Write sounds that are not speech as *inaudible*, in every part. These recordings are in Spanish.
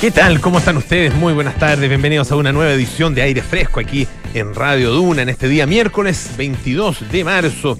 ¿Qué tal? ¿Cómo están ustedes? Muy buenas tardes. Bienvenidos a una nueva edición de Aire Fresco aquí en Radio Duna en este día miércoles 22 de marzo.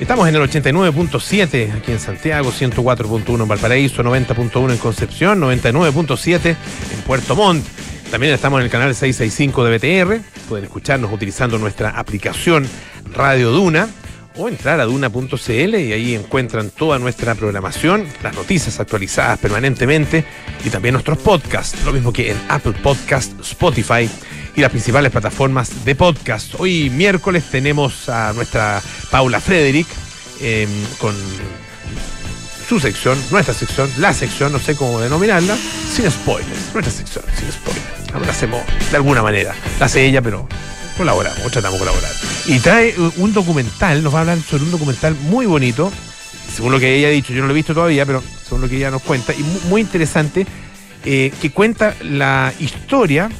Estamos en el 89.7 aquí en Santiago, 104.1 en Valparaíso, 90.1 en Concepción, 99.7 en Puerto Montt. También estamos en el canal 665 de BTR. Pueden escucharnos utilizando nuestra aplicación Radio Duna o entrar a duna.cl y ahí encuentran toda nuestra programación, las noticias actualizadas permanentemente y también nuestros podcasts, lo mismo que en Apple Podcast, Spotify y las principales plataformas de podcast. Hoy miércoles tenemos a nuestra Paula Frederick eh, con su sección, nuestra sección, la sección, no sé cómo denominarla, sin spoilers, nuestra sección, sin spoilers. Ahora la hacemos de alguna manera, la hace ella, pero colaboramos, tratamos de colaborar. Y trae un documental, nos va a hablar sobre un documental muy bonito, según lo que ella ha dicho, yo no lo he visto todavía, pero según lo que ella nos cuenta, y muy interesante, eh, que cuenta la historia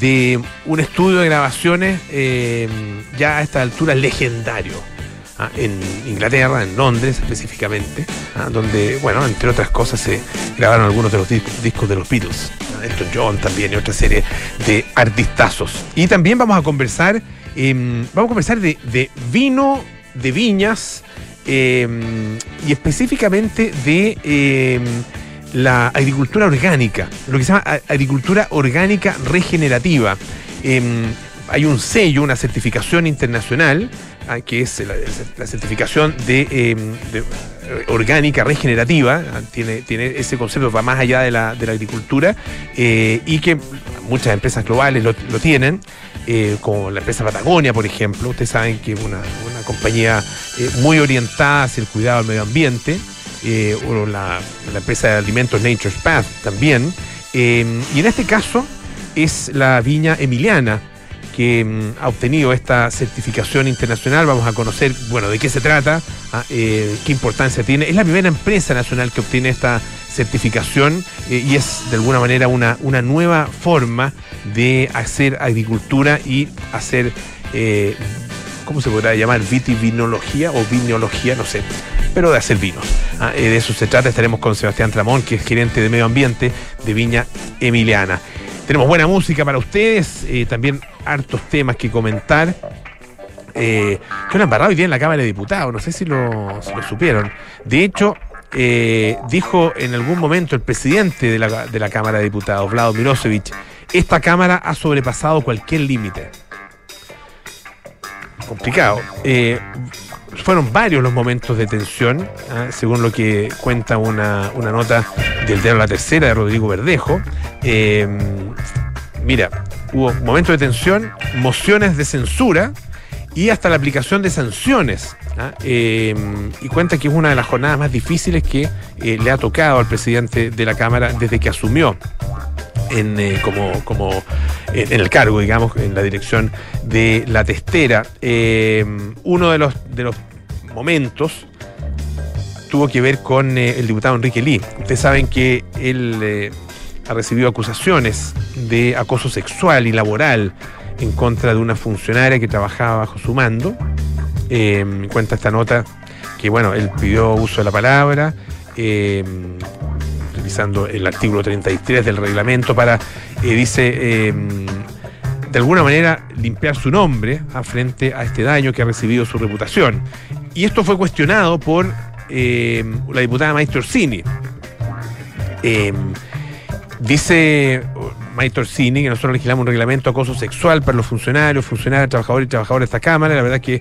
de un estudio de grabaciones eh, ya a esta altura legendario. ¿Ah? en Inglaterra, en Londres específicamente, ¿ah? donde, bueno, entre otras cosas se grabaron algunos de los discos de los Beatles, ¿ah? Elton John también y otra serie de artistazos. Y también vamos a conversar, em, vamos a conversar de, de, vino de viñas em, y específicamente de em, la agricultura orgánica, lo que se llama agricultura orgánica regenerativa. hay un sello, una certificación internacional Ah, que es la, certificación de, em, eh, orgánica regenerativa, ah, tiene, tiene ese concepto, va más allá de la, agricultura, eh, y que muchas empresas globales lo, tienen, eh, como la empresa Patagonia, por ejemplo. Ustedes saben que es una, compañía muy orientada hacia el cuidado del medio ambiente, o la, la, empresa de alimentos Nature's Path también. y en este caso es la viña Emiliana que mm, ha obtenido esta certificación internacional. Vamos a conocer, bueno, de qué se trata, ah, eh, qué importancia tiene. Es la primera empresa nacional que obtiene esta certificación eh, y es de alguna manera una, una nueva forma de hacer agricultura y hacer, eh, ¿cómo se podrá llamar? Vitivinología o vinología, no sé, pero de hacer vinos. Ah, de eso se trata. Estaremos con Sebastián Tramón, que es gerente de medio ambiente de Viña Emiliana. Tenemos buena música para ustedes, eh, también hartos temas que comentar. Eh, que han embarrado hoy día en la Cámara de Diputados, no sé si lo, supieron. De hecho, eh, dijo en algún momento el presidente de la, Cámara de Diputados, Vlado Mirosevic, esta Cámara ha sobrepasado cualquier límite. Complicado. Eh, fueron varios los momentos de tensión, ¿ah? según lo que cuenta una, nota del diario La Tercera de Rodrigo Verdejo. Eh, mira, hubo momentos de tensión, mociones de censura y hasta la aplicación de sanciones. ¿ah? Eh, y cuenta que es una de las jornadas más difíciles que eh, le ha tocado al presidente de la Cámara desde que asumió en, como, como en el cargo, digamos, en la dirección de la testera. uno de los, de los momentos tuvo que ver con eh, el diputado Enrique Lee. Ustedes saben que él eh, ha recibido acusaciones de acoso sexual y laboral en contra de una funcionaria que trabajaba bajo su mando. Eh, cuenta esta nota que, bueno, él pidió uso de la palabra, utilizando el artículo 33 del reglamento para, dice, de alguna manera limpiar su nombre a frente a este daño que ha recibido su reputación. Y esto fue cuestionado por eh, la diputada Maestro Orsini. Eh, dice Maestro Orsini que nosotros legislamos un reglamento de acoso sexual para los funcionarios, funcionarios, trabajadores y trabajadoras de esta Cámara. La verdad que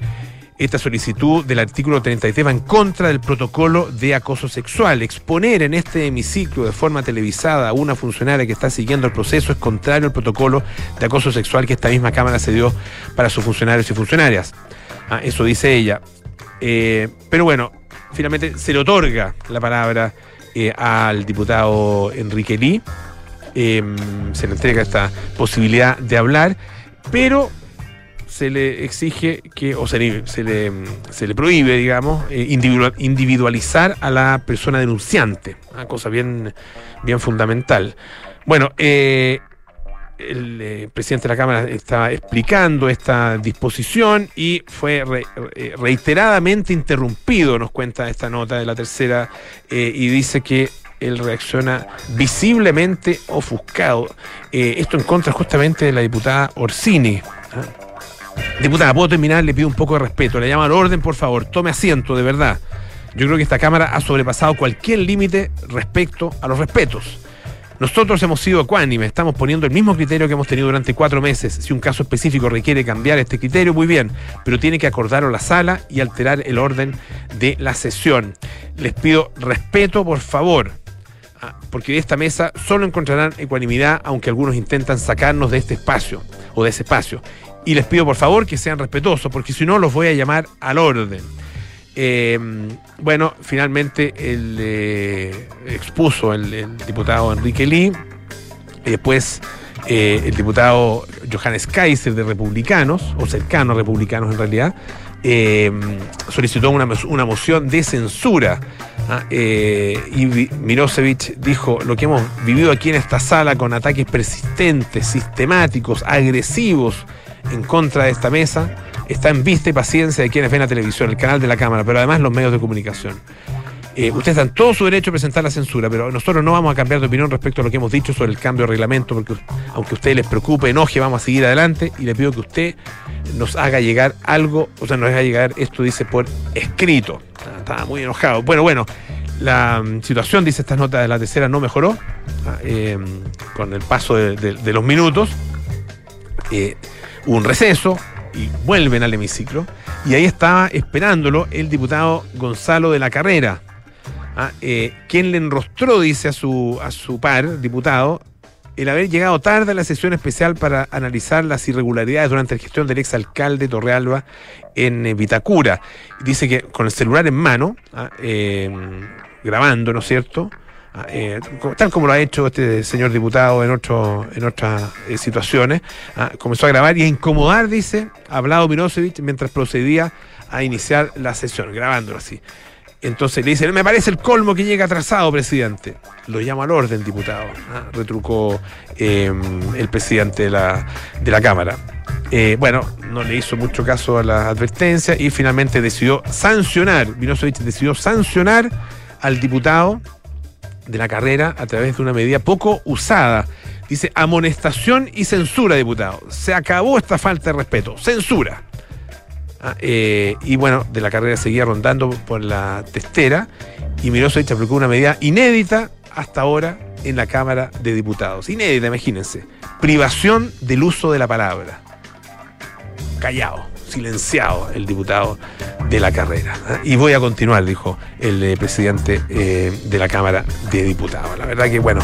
esta solicitud del artículo 33 va en contra del protocolo de acoso sexual. Exponer en este hemiciclo de forma televisada a una funcionaria que está siguiendo el proceso es contrario al protocolo de acoso sexual que esta misma Cámara se dio para sus funcionarios y funcionarias. Ah, eso dice ella. Eh, pero bueno, finalmente se le otorga la palabra eh, al diputado Enrique Lee. Em, se le entrega esta posibilidad de hablar, pero se le exige que, o se le, se le, prohíbe, digamos, eh, individualizar a la persona denunciante, una cosa bien, bien fundamental. Bueno, eh, el eh, presidente de la Cámara estaba explicando esta disposición y fue reiteradamente interrumpido, nos cuenta esta nota de la tercera, y dice que él reacciona visiblemente ofuscado. Esto en contra justamente de la diputada Orsini. Diputada, ¿puedo terminar? Le pido un poco de respeto. Le llamo al orden, por favor. Tome asiento, de verdad. Yo creo que esta Cámara ha sobrepasado cualquier límite respecto a los respetos. Nosotros hemos sido ecuánimes, estamos poniendo el mismo criterio que hemos tenido durante cuatro meses. Si un caso específico requiere cambiar este criterio, muy bien, pero tiene que acordarlo la sala y alterar el orden de la sesión. Les pido respeto, por favor, ah, porque de esta mesa solo encontrarán ecuanimidad, aunque algunos intentan sacarnos de este espacio o de ese espacio. Y les pido, por favor, que sean respetuosos, porque si no, los voy a llamar al orden. Eh, bueno, finalmente el, eh, expuso el, diputado Enrique Lee, y después eh, el diputado Johannes Kaiser de Republicanos, o cercano a Republicanos en realidad, solicitó una, una, moción de censura. ¿ah? y Mirosevic dijo, lo que hemos vivido aquí en esta sala con ataques persistentes, sistemáticos, agresivos en contra de esta mesa, está en vista y paciencia de quienes ven la televisión, el canal de la Cámara, pero además los medios de comunicación. Eh, ustedes dan todo su derecho a presentar la censura, pero nosotros no vamos a cambiar de opinión respecto a lo que hemos dicho sobre el cambio de reglamento, porque aunque a ustedes les preocupe, enoje, vamos a seguir adelante y le pido que usted nos haga llegar algo, o sea, nos haga llegar, esto dice por escrito. Estaba muy enojado. Bueno, bueno, la mm, situación, dice esta nota de la tercera, no mejoró ah, eh, con el paso de, los minutos. Eh, un receso, y vuelven al hemiciclo. Y ahí estaba esperándolo el diputado Gonzalo de la Carrera, ¿ah? eh, quien le enrostró, dice a su, a su par, diputado, el haber llegado tarde a la sesión especial para analizar las irregularidades durante la gestión del exalcalde Torrealba en eh, Vitacura. Dice que con el celular en mano, ¿ah? eh, grabando, ¿no es cierto? Ah, eh, tal como lo ha hecho este señor diputado en, otras eh, situaciones, ah, comenzó a grabar y a incomodar, dice, a Vlado mientras procedía a iniciar la sesión, grabándolo así. Entonces le dice, me parece el colmo que llega atrasado, presidente. Lo llama al orden, diputado, ah, retrucó em, el presidente de la, Cámara. Eh, bueno, no le hizo mucho caso a la advertencia y finalmente decidió sancionar, Mirosevic decidió sancionar al diputado de la carrera a través de una medida poco usada. Dice amonestación y censura, diputado. Se acabó esta falta de respeto. Censura. Ah, eh, y bueno, de la carrera seguía rondando por la testera y Mirosevic aplicó una medida inédita hasta ahora en la Cámara de Diputados. Inédita, imagínense. Privación del uso de la palabra. Callado silenciado el diputado de la carrera. ¿eh? Y voy a continuar, dijo el eh, presidente eh, de la Cámara de Diputados. La verdad que, bueno,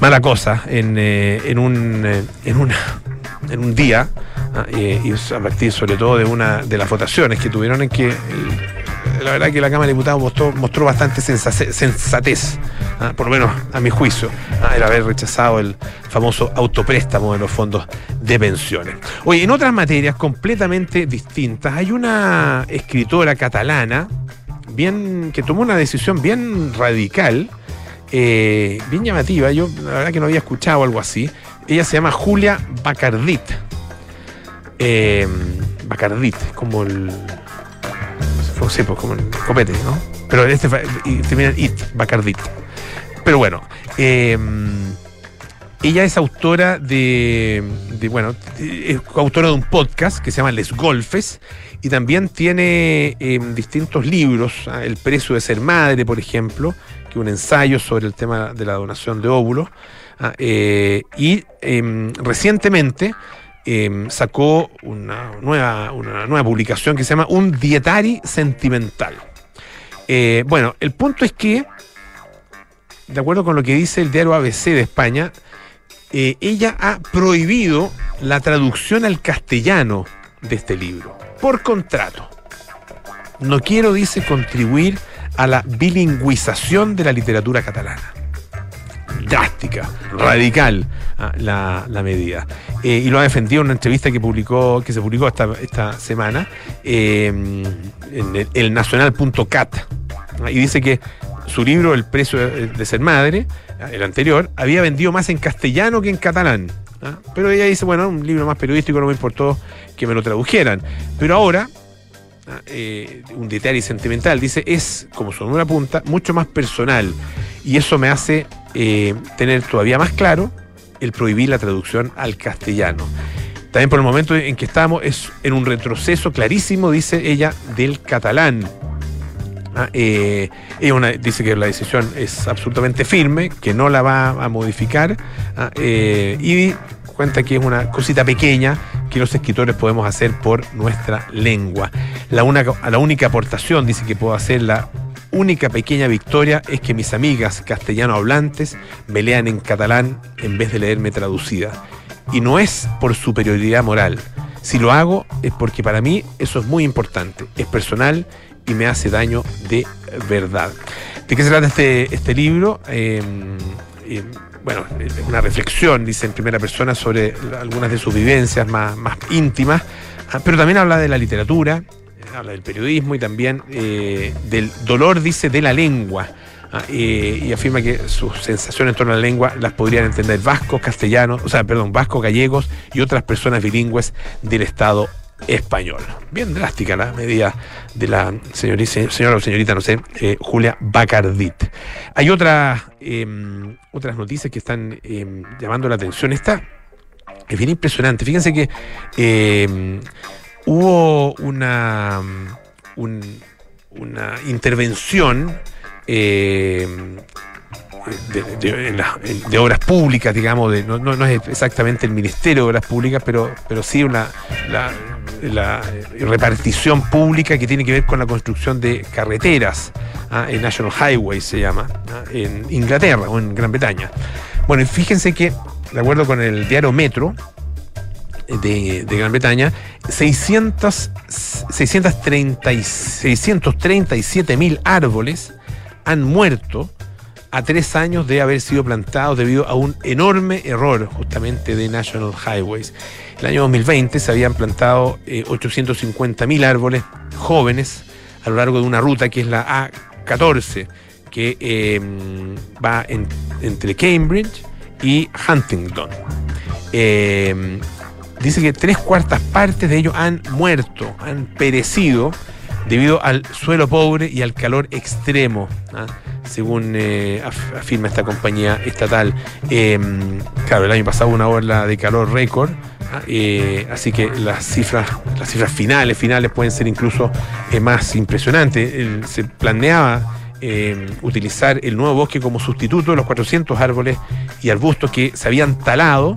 mala cosa en, en, un, en, una, en un día, ¿ah? y a partir sobre todo de una de las votaciones que tuvieron en que la verdad que la Cámara de Diputados mostró, mostró bastante sensatez, ¿ah? por lo menos a mi juicio, ¿ah? el haber rechazado el famoso autopréstamo de los fondos de pensiones. Oye, en otras materias completamente distintas, hay una escritora catalana bien que tomó una decisión bien radical, eh, bien llamativa. Yo la verdad que no había escuchado algo así. Ella se llama Julia Bacardit. Eh, Bacardit, como el sí, pues como el copete, ¿no? Pero este y termina en It, Bacardit. Pero bueno, em, ella es autora de, bueno, es autora de un podcast que se llama Les Golfes y también tiene em, distintos libros, ¿ah? El precio de ser madre, por ejemplo, que un ensayo sobre el tema de la donación de óvulos. ¿ah? Eh, y em, recientemente Em, sacó una nueva, una nueva publicación que se llama Un Dietari Sentimental. Eh, bueno, el punto es que, de acuerdo con lo que dice el diario ABC de España, eh, ella ha prohibido la traducción al castellano de este libro, por contrato. No quiero, dice, contribuir a la bilingüización de la literatura catalana drástica, radical ah, la, medida. Eh, y lo ha defendido en una entrevista que publicó, que se publicó esta, esta semana eh, en el, nacional.cat. Y dice que su libro, El precio de, ser madre, ah, el anterior, había vendido más en castellano que en catalán. Pero ella dice, bueno, un libro más periodístico no me importó que me lo tradujeran. Pero ahora ah, un detalle sentimental, dice, es, como son una punta, mucho más personal. Y eso me hace tener todavía más claro el prohibir la traducción al castellano. También por el momento en que estamos es en un retroceso clarísimo, dice ella, del catalán. Ah, eh, dice que la decisión es absolutamente firme, que no la va a modificar ah, eh, y cuenta que es una cosita pequeña que los escritores podemos hacer por nuestra lengua. La, la única aportación, dice que puedo hacer la única pequeña victoria es que mis amigas castellano hablantes me lean en catalán en vez de leerme traducida. Y no es por superioridad moral. Si lo hago es porque para mí eso es muy importante, es personal y me hace daño de verdad. ¿De qué se trata este, este libro? Em, em, bueno, una reflexión, dice en primera persona, sobre algunas de sus vivencias más, más íntimas, ah, pero también habla de la literatura, habla del periodismo y también eh, del dolor, dice, de la lengua. Ah, y afirma que sus sensaciones en torno a la lengua las podrían entender vascos, castellanos, o sea, perdón, vascos, gallegos y otras personas bilingües del Estado español. Bien drástica la medida de la señorita, señora o señorita, no sé, eh, Julia Bacardit. Hay otras, em, otras noticias que están em, llamando la atención. Esta es bien impresionante. Fíjense que em, hubo una, una intervención eh, de, obras públicas, digamos, de, no, no, es exactamente el Ministerio de Obras Públicas, pero, pero sí una, la, repartición pública que tiene que ver con la construcción de carreteras, ¿ah? en National Highway se llama, ¿ah? en Inglaterra o en Gran Bretaña. Bueno, y fíjense que, de acuerdo con el diario Metro, de, Gran Bretaña, 600, 637 mil árboles han muerto a tres años de haber sido plantados debido a un enorme error justamente de National Highways. El año 2020 se habían plantado 850 eh, mil árboles jóvenes a lo largo de una ruta que es la A14, que eh, va entre Cambridge y Huntingdon. Eh, dice que tres cuartas partes de ellos han muerto, han perecido debido al suelo pobre y al calor extremo, ¿ah? según eh, afirma esta compañía estatal. Em, claro, el año pasado una ola de calor récord. ¿ah? Eh, así que las cifras, las cifras finales, finales pueden ser incluso eh, más impresionantes. se planeaba em, utilizar el nuevo bosque como sustituto de los 400 árboles y arbustos que se habían talado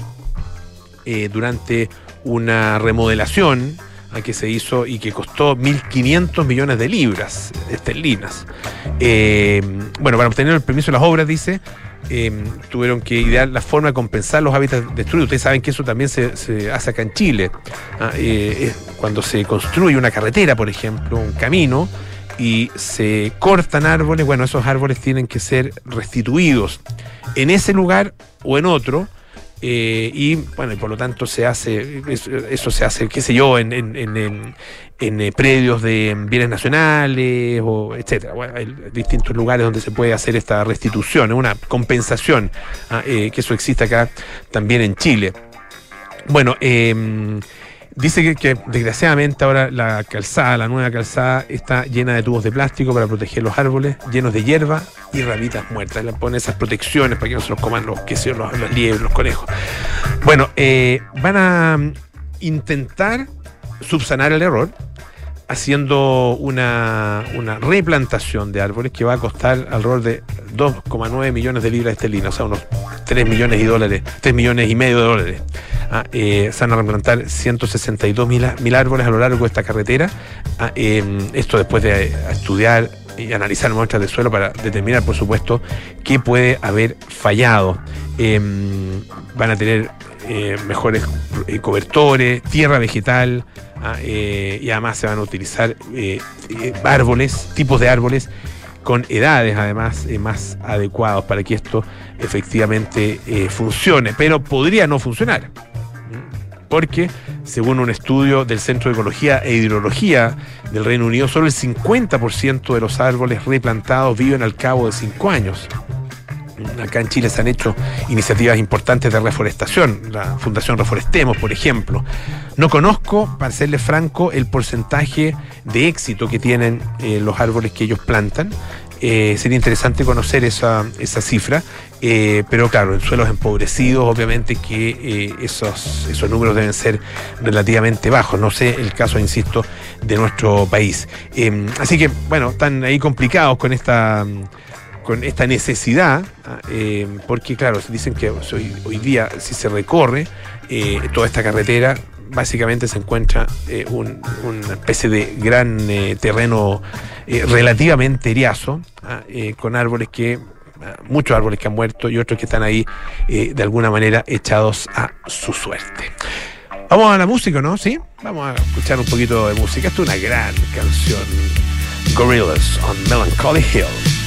durante una remodelación que se hizo y que costó 1.500 millones de libras esterlinas. Eh, bueno, para obtener el permiso de las obras, dice, eh, tuvieron que idear la forma de compensar los hábitats destruidos. Ustedes saben que eso también se, hace acá en Chile. ¿ah? Eh, cuando se construye una carretera, por ejemplo, un camino, y se cortan árboles, bueno, esos árboles tienen que ser restituidos en ese lugar o en otro eh, y bueno, y por lo tanto se hace, eso, se hace, qué sé yo, en, en, en, en eh, predios de bienes nacionales, o etcétera. Hay distintos lugares donde se puede hacer esta restitución, una compensación, ah, eh, que eso existe acá también en Chile. Bueno, eh, Dice que, desgraciadamente ahora la calzada, la nueva calzada, está llena de tubos de plástico para proteger los árboles, llenos de hierba y rabitas muertas. Le pone esas protecciones para que no se los coman los, que los, los liebres, los conejos. Bueno, eh, van a mm, intentar subsanar el error haciendo una, una, replantación de árboles que va a costar alrededor de 2,9 millones de libras esterlinas, o sea, unos 3 millones y dólares, 3 millones y medio de dólares. Ah, eh, se van a replantar 162 mil, árboles a lo largo de esta carretera. Ah, em, esto después de estudiar y analizar muestras de suelo para determinar, por supuesto, qué puede haber fallado. Em, van a tener eh, mejores cobertores, tierra vegetal, ah, y además se van a utilizar árboles, tipos de árboles con edades además más adecuados para que esto efectivamente funcione, pero podría no funcionar porque según un estudio del Centro de Ecología e Hidrología del Reino Unido, solo el 50% de los árboles replantados viven al cabo de cinco años. Acá en Chile se han hecho iniciativas importantes de reforestación, la Fundación Reforestemos, por ejemplo. No conozco, para serle franco, el porcentaje de éxito que tienen eh, los árboles que ellos plantan. Eh, sería interesante conocer esa, esa cifra, eh, pero claro, en suelos empobrecidos, obviamente que esos, esos números deben ser relativamente bajos. No sé el caso, insisto, de nuestro país. así que, bueno, están ahí complicados con esta con esta necesidad, ah, eh, porque claro, dicen que hoy, día si se recorre eh, toda esta carretera, básicamente se encuentra eh, una especie de gran terreno relativamente eriazo, ah, con árboles que, ah, muchos árboles que han muerto y otros que están ahí de alguna manera echados a su suerte. Vamos a la música, ¿no? ¿Sí? Vamos a escuchar un poquito de música. Esta es una gran canción. Gorillas on Melancholy Hill.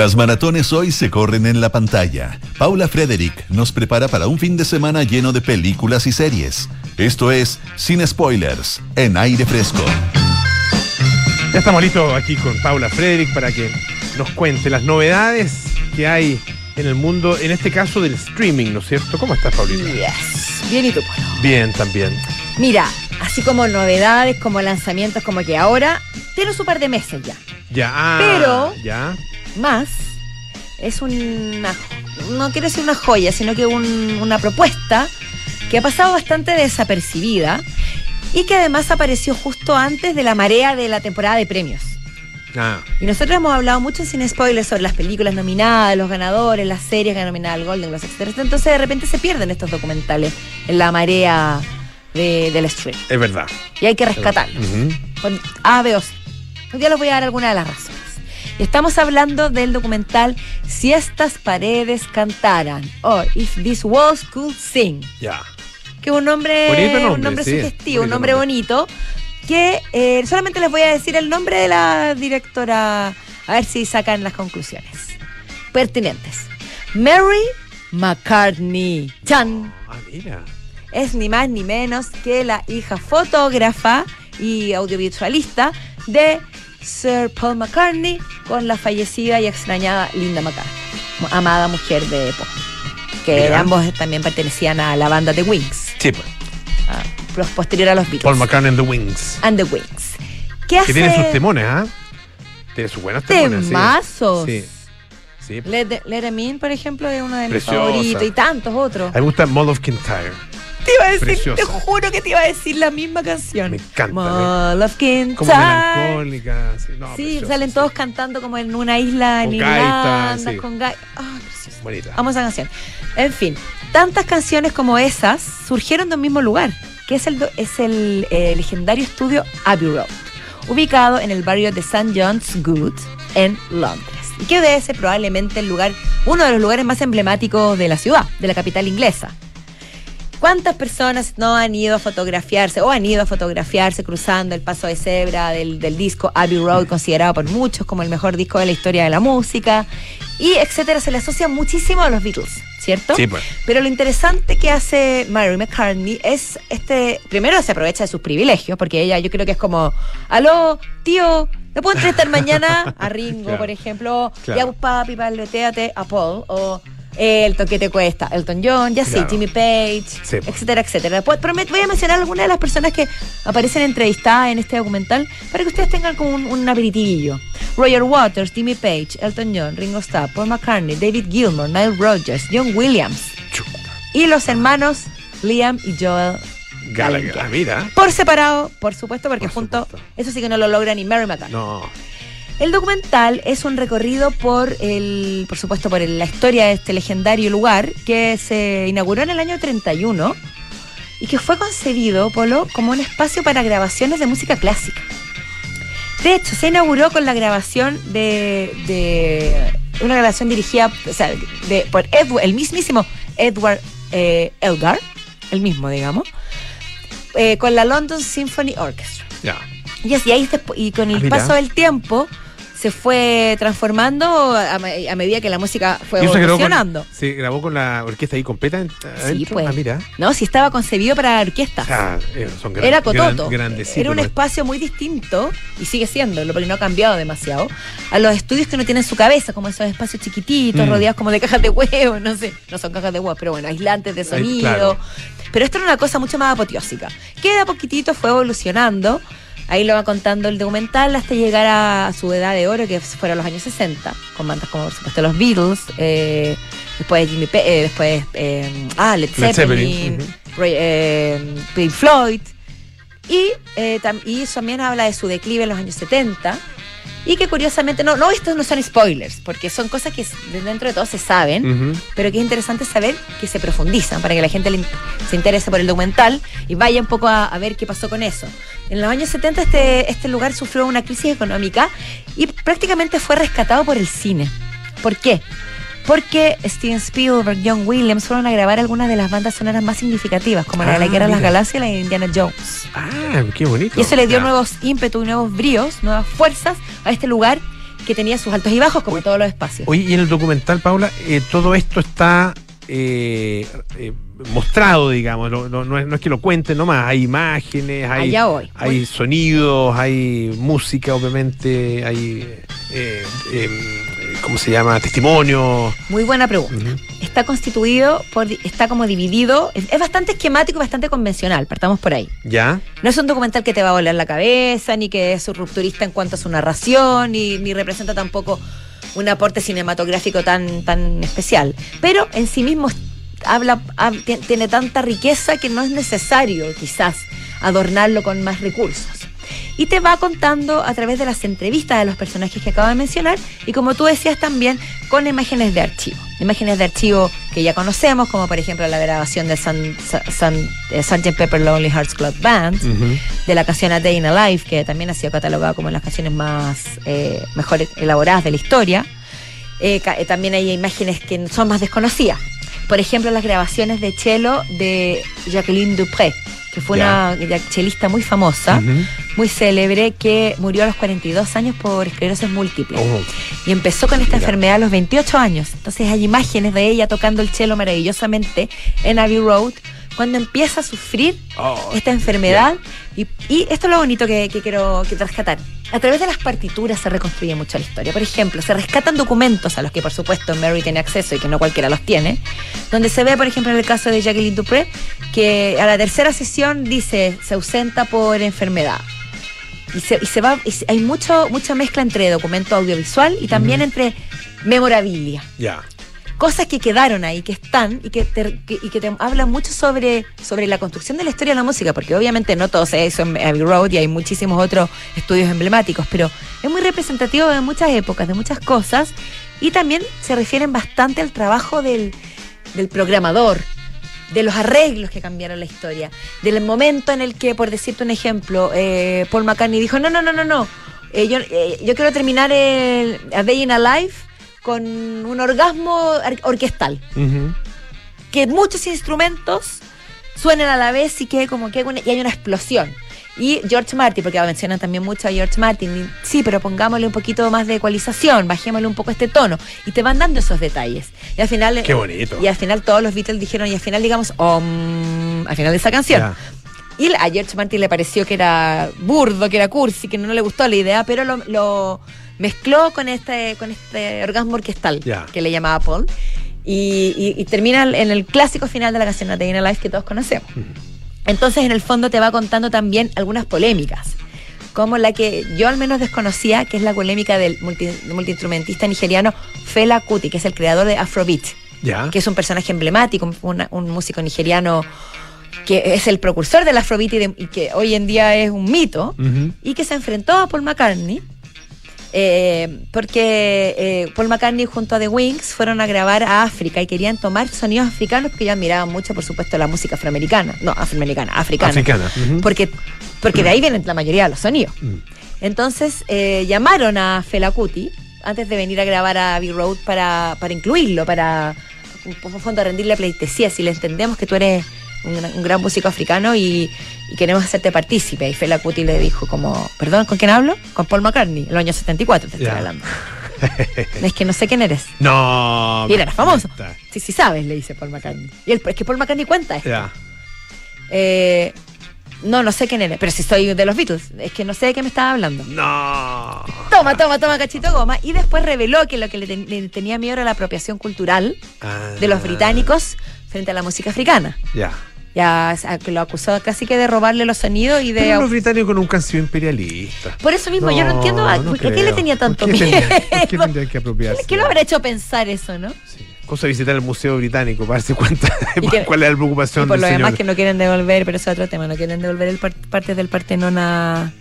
Las maratones hoy se corren en la pantalla. Paula Frederick nos prepara para un fin de semana lleno de películas y series. Esto es Sin Spoilers, en aire fresco. Ya estamos listos aquí con Paula Frederick para que nos cuente las novedades que hay en el mundo, en este caso del streaming, ¿no es cierto? ¿Cómo estás, Paulita? Yes. Bien, ¿y tú, Bien, también. Mira, así como novedades, como lanzamientos, como que ahora tiene su par de meses ya. Ya. ah, Pero- Ya. Más es una, no quiero decir una joya, sino que un- una propuesta que ha pasado bastante desapercibida y que además apareció justo antes de la marea de la temporada de premios. Ah, Y nosotros hemos hablado mucho sin spoilers sobre las películas nominadas, los ganadores, las series que han nominado al Golden Globes, etc. Entonces de repente se pierden estos documentales en la marea de- del stream. es verdad. Y hay que rescatarlos. Ujú. Con A, B o C. Día les voy a dar algunas de las razones. Estamos hablando del documental Si estas paredes cantaran, o If These Walls Could Sing, Ya. que es un nombre, un nombre sí. sugestivo, un nombre nombre. bonito, que eh, solamente les voy a decir el nombre de la directora, a ver si sacan las conclusiones pertinentes. Mary McCartney. Chan Ah, mira. es ni más ni menos que la hija fotógrafa y audiovisualista de Sir Paul McCartney con la fallecida y extrañada Linda McCartney, amada mujer de Paul, que Mira. ambos también pertenecían a la banda The Wings, Sí, pues. a- los posterior a los Beatles. Paul McCartney and the Wings. and The Wings. ¿Qué hace? Que tiene sus temones, ¿ah? Tiene sus buenos temones. sí. Temazos. Sí. Sí. Let, Let Em In, por ejemplo, es uno de mis Preciosa. favoritos y tantos otros. A mí me gusta Mall of Kintyre. Te iba a decir, Preciosa. te juro que te iba a decir la misma canción. Me encanta, Mall of Kintyre. Como melancólica. Sí, no, Sí, preciosa, salen sí. todos cantando como en una isla en Irlanda, sí. con gaita. Ah, precioso. Bonita. Amo esa canción. En fin, tantas canciones como esas surgieron de un mismo lugar, que es el, es el eh, legendario estudio Abbey Road, ubicado en el barrio de St. John's Wood, en Londres. Y que debe ser probablemente el lugar, uno de los lugares más emblemáticos de la ciudad, de la capital inglesa. ¿Cuántas personas no han ido a fotografiarse o han ido a fotografiarse cruzando el paso de cebra del, del disco Abbey Road, considerado por muchos como el mejor disco de la historia de la música? Y etcétera, se le asocia muchísimo a los Beatles, ¿cierto? Sí, pues. Pero lo interesante que hace Mary McCartney es este. Primero se aprovecha de sus privilegios, porque ella yo creo que es como, aló, tío, ¿me puedo entrevistar mañana? *laughs* A Ringo, Claro. por ejemplo. Claro. Ya, pues, papi, paleteate a Paul. O Elton, ¿qué te cuesta? Elton John, ya sí, Claro. Jimmy Page, Sí. etcétera, etcétera. Después, voy a mencionar algunas de las personas que aparecen entrevistadas en este documental para que ustedes tengan como un, un aperitivillo. Roger Waters, Jimmy Page, Elton John, Ringo Starr, Paul McCartney, David Gilmour, Nile Rodgers, John Williams y los hermanos Liam y Joel Gallagher. Mira. Por separado, por supuesto, porque Por juntos, eso sí que no lo logra ni Mary McCartney. No. El documental es un recorrido por el, por supuesto, por el- la historia de este legendario lugar que se inauguró en el año 31 y que fue concebido, Polo, como un espacio para grabaciones de música clásica. De hecho, se inauguró con la grabación de, de una grabación dirigida o sea, de, por Edward, el mismísimo Edward eh, Elgar, el mismo, digamos, eh, con la London Symphony Orchestra. Ya. Y así ahí y con Ah, el paso del tiempo se fue transformando a, me- a medida que la música fue se grabó con- evolucionando. Se grabó con la orquesta ahí completa. en- adentro? pues. Ah, mira. No, si estaba concebido para la orquesta. O sea, eh, son gran- Era Cototo. gran- Era un espacio muy distinto, y sigue siendo, porque no ha cambiado demasiado, a los estudios que uno tiene en su cabeza, como esos espacios chiquititos, Mm. rodeados como de cajas de huevo, no sé, no son cajas de huevo, pero bueno, aislantes de Ay, sonido. claro. Pero esto era una cosa mucho más apoteósica, que de a poquitito fue evolucionando. Ahí lo va contando el documental hasta llegar a su edad de oro, que fueron los años 60, con bandas como, por supuesto, los Beatles, eh, después Jimmy Pe- eh, después eh, ah, Led Led Zeppelin. Ray- eh, Pink Floyd. Y, eh, tam- y también habla de su declive en los años 70. Y que curiosamente, no, no, estos no son spoilers, porque son cosas que de dentro de todo se saben, pero que es interesante saber que se profundizan para que la gente se interese por el documental y vaya un poco a, a ver qué pasó con eso. En los años 70 este, este lugar sufrió una crisis económica y prácticamente fue rescatado por el cine. ¿Por qué? Porque Steven Spielberg, John Williams fueron a grabar algunas de las bandas sonoras más significativas, como la de la Ah, Guerra de las. Galaxias y la de Indiana Jones. Ah, qué bonito. Y eso le dio Ya. nuevos ímpetus y nuevos bríos, nuevas fuerzas a este lugar que tenía sus altos y bajos, como todos los espacios. Oye, y en el documental, Paula, eh, todo esto está eh, eh, mostrado, digamos. No, no- no es, no es que lo cuenten nomás. Hay imágenes, hay, hay sonidos, hay música, obviamente, hay eh, em, ¿cómo se llama? Testimonio. Muy buena pregunta. Está constituido por, está como dividido, es, es bastante esquemático y bastante convencional, partamos por ahí. ¿Ya? No es un documental que te va a volar la cabeza, ni que es un rupturista en cuanto a su narración, ni, ni representa tampoco un aporte cinematográfico tan, tan especial. Pero en sí mismo habla, hab- ti- tiene tanta riqueza que no es necesario quizás adornarlo con más recursos. Y te va contando a través de las entrevistas de los personajes que acabo de mencionar y como tú decías también con imágenes de archivo. Imágenes de archivo que ya conocemos, como por ejemplo la grabación del San, San, eh, Sgt. Pepper Lonely Hearts Club Band, de la canción A Day in a Life, que también ha sido catalogada como una de las canciones más eh, mejor elaboradas de la historia. Eh, eh, también hay imágenes que son más desconocidas. Por ejemplo, las grabaciones de cello de Jacqueline Dupré, que fue una chelista muy famosa, muy célebre, que murió a los 42 años por esclerosis múltiple. Oh, Y empezó con esta enfermedad a los 28 años. Entonces hay imágenes de ella tocando el cello maravillosamente en Abbey Road cuando empieza a sufrir oh, esta enfermedad. Y, y esto es lo bonito que, que quiero que rescatar. A través de las partituras se reconstruye mucho la historia. Por ejemplo, se rescatan documentos a los que por supuesto Mary tiene acceso y que no cualquiera los tiene, donde se ve, por ejemplo, en el caso de Jacqueline Dupré, que a la tercera sesión dice se ausenta por enfermedad. Y se, y se va, y hay mucho, mucha mezcla entre documento audiovisual y también entre memorabilia Ya. Cosas que quedaron ahí, que están y que te, y que te hablan mucho sobre, sobre la construcción de la historia de la música, porque obviamente no todo se hizo en Abbey Road y hay muchísimos otros estudios emblemáticos, pero es muy representativo de muchas épocas, de muchas cosas, y también se refieren bastante al trabajo del, del programador, de los arreglos que cambiaron la historia, del momento en el que, por decirte un ejemplo, eh, Paul McCartney dijo, no, no, no, no, no, eh, yo, eh, yo quiero terminar el A Day in a Life con un orgasmo orquestal, Ujú. que muchos instrumentos suenen a la vez y que como que hay una- y hay una explosión. Y George Martin, porque mencionan también mucho a George Martin, sí, pero pongámosle un poquito más de ecualización, bajémosle un poco este tono, y te van dando esos detalles. Y al final, Qué bonito. y al final todos los Beatles dijeron, y al final digamos, al final de esa canción. Ya. Y a George Martin le pareció que era burdo, que era cursi, que no le gustó la idea, pero lo, lo mezcló con este, con este orgasmo orquestal Ya. que le llamaba Paul. Y, y- y termina en el clásico final de la canción A Day in a Life que todos conocemos. Entonces, en el fondo, te va contando también algunas polémicas, como la que yo al menos desconocía, que es la polémica del multi- multiinstrumentista nigeriano Fela Kuti, que es el creador de Afrobeat Ya. que es un personaje emblemático, un, un músico nigeriano que es el precursor del Afrobeat y, de- y que hoy en día es un mito, y que se enfrentó a Paul McCartney. Eh, porque eh, Paul McCartney junto a The Wings fueron a grabar a África y querían tomar sonidos africanos porque ellos admiraban mucho, por supuesto, la música afroamericana. No, afroamericana, africana. Africana. Porque, porque de ahí vienen la mayoría de los sonidos. Mm. Entonces eh, llamaron a Fela Kuti antes de venir a grabar a Abbey Road para, para incluirlo, para el fondo rendirle pleitesía. Si le entendemos que tú eres un, un gran músico africano y, y queremos hacerte partícipe. Y Fela Kuti le dijo como, perdón, ¿con quién hablo? Con Paul McCartney, en el año 74 te estoy hablando. *laughs* es que no sé quién eres. No. Y él era famoso. Sí, sí sabes, le dice Paul McCartney. Y él, es que Paul McCartney cuenta esto. Ya. Eh, no, no sé quién eres, pero si soy de los Beatles, es que no sé de qué me estaba hablando. No. Toma, toma, toma, cachito goma. Y después reveló que lo que le, ten- le tenía miedo era la apropiación cultural Ah. de los británicos frente a la música africana. Ya. Ya que lo acusó casi que de robarle los sonidos y de. Pero los británicos nunca han sido imperialistas. Por eso mismo, yo no entiendo a, no ¿por qué le tenía tanto ¿Por qué miedo. tendrían- ¿Por qué tendrían que apropiarse? ¿Qué lo habrá hecho pensar eso, no? Sí. Cosa de visitar el Museo Británico para darse cuenta de Y que- cuál es la Y preocupación por del lo señor. demás que no quieren devolver, pero eso es otro tema, no quieren devolver el par- partes del Partenón a.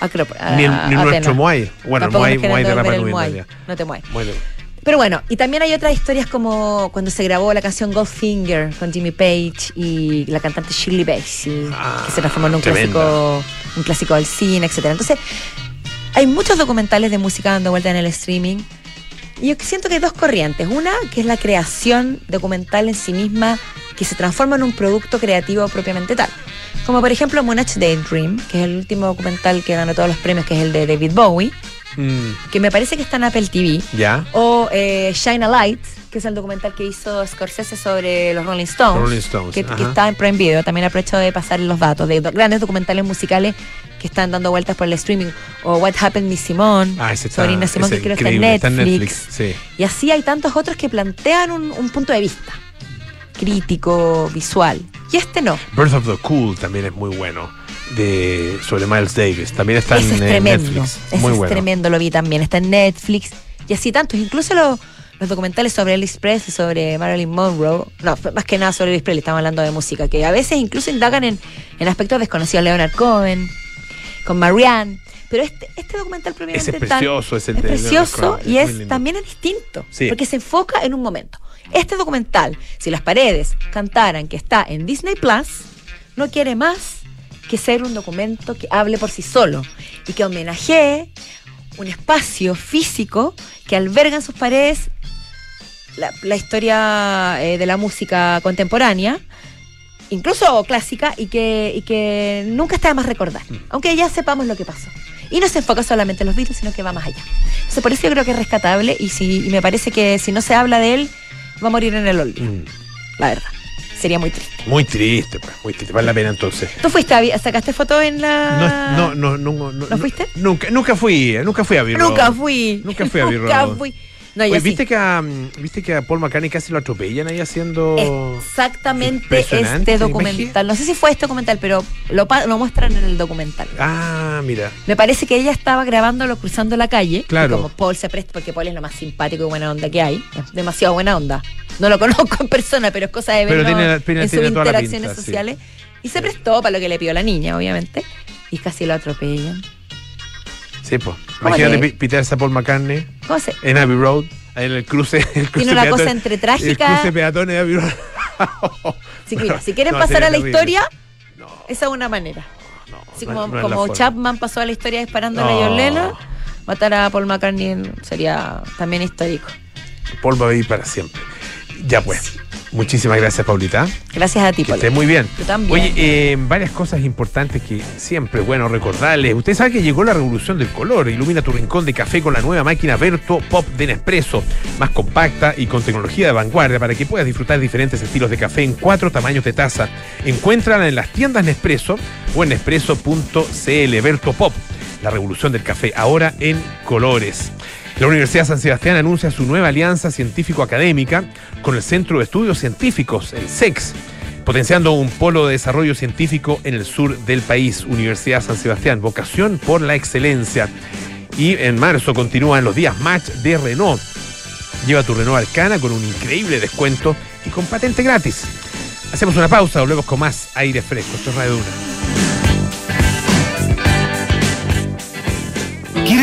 a, Crop- a- ni el- ni nuestro Moai. Bueno, Moai, de el Nui. No te mueves. Pero bueno, y también hay otras historias como cuando se grabó la canción Goldfinger con Jimmy Page y la cantante Shirley Bassey, Ah, que se transformó en un tremenda. clásico, un clásico del cine, etcétera. Entonces, hay muchos documentales de música dando vuelta en el streaming. Y yo siento que hay dos corrientes. Una, que es la creación documental en sí misma, que se transforma en un producto creativo propiamente tal. Como por ejemplo Moonage Daydream, que es el último documental que ganó todos los premios, que es el de David Bowie, mm, que me parece que está en Apple TV ya. o eh, Shine a Light, que es el documental que hizo Scorsese sobre los Rolling Stones, Rolling Stones, que, está en Prime Video. También aprovecho de pasar los datos de grandes documentales musicales que están dando vueltas por el streaming. O What Happened Miss Simone, Ah, Simone, ese que creo que está en increíble, está en Netflix. Sí. Y así hay tantos otros que plantean un, un punto de vista crítico, visual. Y este no. Birth of the Cool también es muy bueno. De, sobre Miles Davis. También está Ese en es tremendo. Netflix. Ese muy es bueno. tremendo, lo vi también. Está en Netflix. Y así tantos. Incluso lo- los documentales sobre Elvis Presley, sobre Marilyn Monroe. No, más que nada sobre Elvis Presley. Estamos hablando de música. Que a veces incluso indagan en, en aspectos desconocidos. Leonard Cohen, con Marianne. Pero este, este documental propiamente Ese es precioso, es el es precioso y es también es distinto. Sí. Porque se enfoca en un momento. Este documental, si las paredes cantaran que está en Disney Plus, no quiere más que ser un documento que hable por sí solo y que homenajee un espacio físico que alberga en sus paredes la, la historia eh, de la música contemporánea, incluso clásica, y que, y que nunca está de más recordar, Mm. aunque ya sepamos lo que pasó. Y no se enfoca solamente en los Beatles, sino que va más allá. Entonces, por eso yo creo que es rescatable y, si, y me parece que si no se habla de él, va a morir en el olvido, Mm, la verdad. Sería muy triste. muy triste, pues, muy triste. Vale la pena entonces. ¿Tú fuiste a, sacaste foto en la...? No, no, no, no, no, ¿No fuiste? Nunca, nunca fui, eh, nunca fui a Abbey Nunca fui. Nunca *laughs* fui a Abbey Nunca fui. No, sí. ¿viste, que a, ¿Viste que a Paul McCartney casi lo atropellan ahí haciendo. Exactamente este ¿te documental. No sé si fue este documental, pero lo, lo muestran en el documental. Ah, mira. Me parece que ella estaba grabándolo cruzando la calle. Claro. Y como Paul se presta, porque Paul es lo más simpático y buena onda que hay. Es demasiado buena onda. No lo conozco en persona, pero es cosa de verlo tiene la- tiene- en sus interacciones pinta, sí. sociales. Y se prestó para lo que le pidió la niña, obviamente. Y casi lo atropellan. Sí, pues. ¿Cómo Imagínate pitearse a Paul McCartney ¿Cómo se? en Abbey Road, en el cruce. *laughs* El cruce Tiene una cosa peatón- entre El trágica. cruce peatones de Abbey Road. *laughs* Sí, mira, si *laughs* quieren No, pasar a la historia, No, esa es una manera. no, Así como. Chapman pasó a la historia disparando a. John Lennon, matar a Paul McCartney sería también histórico. Paul va a vivir para siempre. Ya pues. Muchísimas gracias, Paulita. Gracias a ti, Que Polo. estés muy bien. Tú también. Oye, eh, varias cosas importantes que siempre es bueno recordarles. Usted sabe que llegó la revolución del color. Ilumina tu rincón de café con la nueva máquina Berto Pop de Nespresso. Más compacta y con tecnología de vanguardia para que puedas disfrutar diferentes estilos de café en cuatro tamaños de taza. Encuéntrala en las tiendas Nespresso o en nespresso.cl. Berto Pop. La revolución del café ahora en colores. La Universidad San Sebastián anuncia su nueva alianza científico-académica con el Centro de Estudios Científicos, el SEX, potenciando un polo de desarrollo científico en el sur del país. Universidad San Sebastián, vocación por la excelencia. Y en marzo continúan los días match de Renault. Lleva tu Renault Arcana con un increíble descuento y con patente gratis. Hacemos una pausa, volvemos con más aire fresco. Esto es Radio Duna.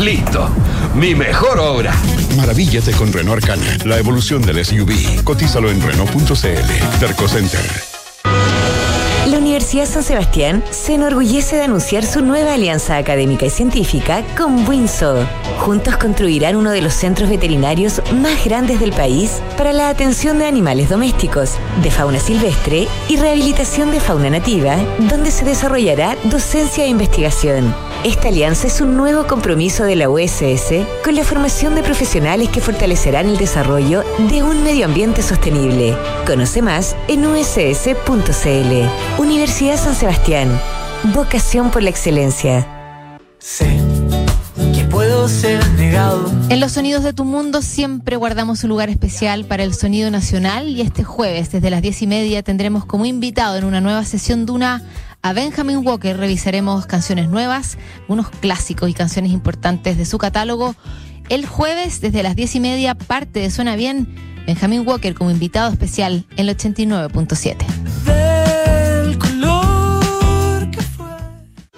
Listo. Mi mejor obra. Maravíllate con Renault Arcana, la evolución del SUV. Cotízalo en Renault.cl. Terco Center. La Universidad San Sebastián se enorgullece de anunciar su nueva alianza académica y científica con Winso. Juntos construirán uno de los centros veterinarios más grandes del país para la atención de animales domésticos, de fauna silvestre y rehabilitación de fauna nativa, donde se desarrollará docencia e investigación. Esta alianza es un nuevo compromiso de la USS con la formación de profesionales que fortalecerán el desarrollo de un medio ambiente sostenible. Conoce más en uss.cl. Universidad San Sebastián. Vocación por la excelencia. Sé que puedo ser negado. En los sonidos de tu mundo siempre guardamos un lugar especial para el sonido nacional y este jueves desde las diez y media tendremos como invitado en una nueva sesión Duna a Benjamin Walker. Revisaremos canciones nuevas, unos clásicos y canciones importantes de su catálogo. El jueves, desde las diez y media, parte de Suena Bien, Benjamin Walker como invitado especial en el 89.7. Del color que fue.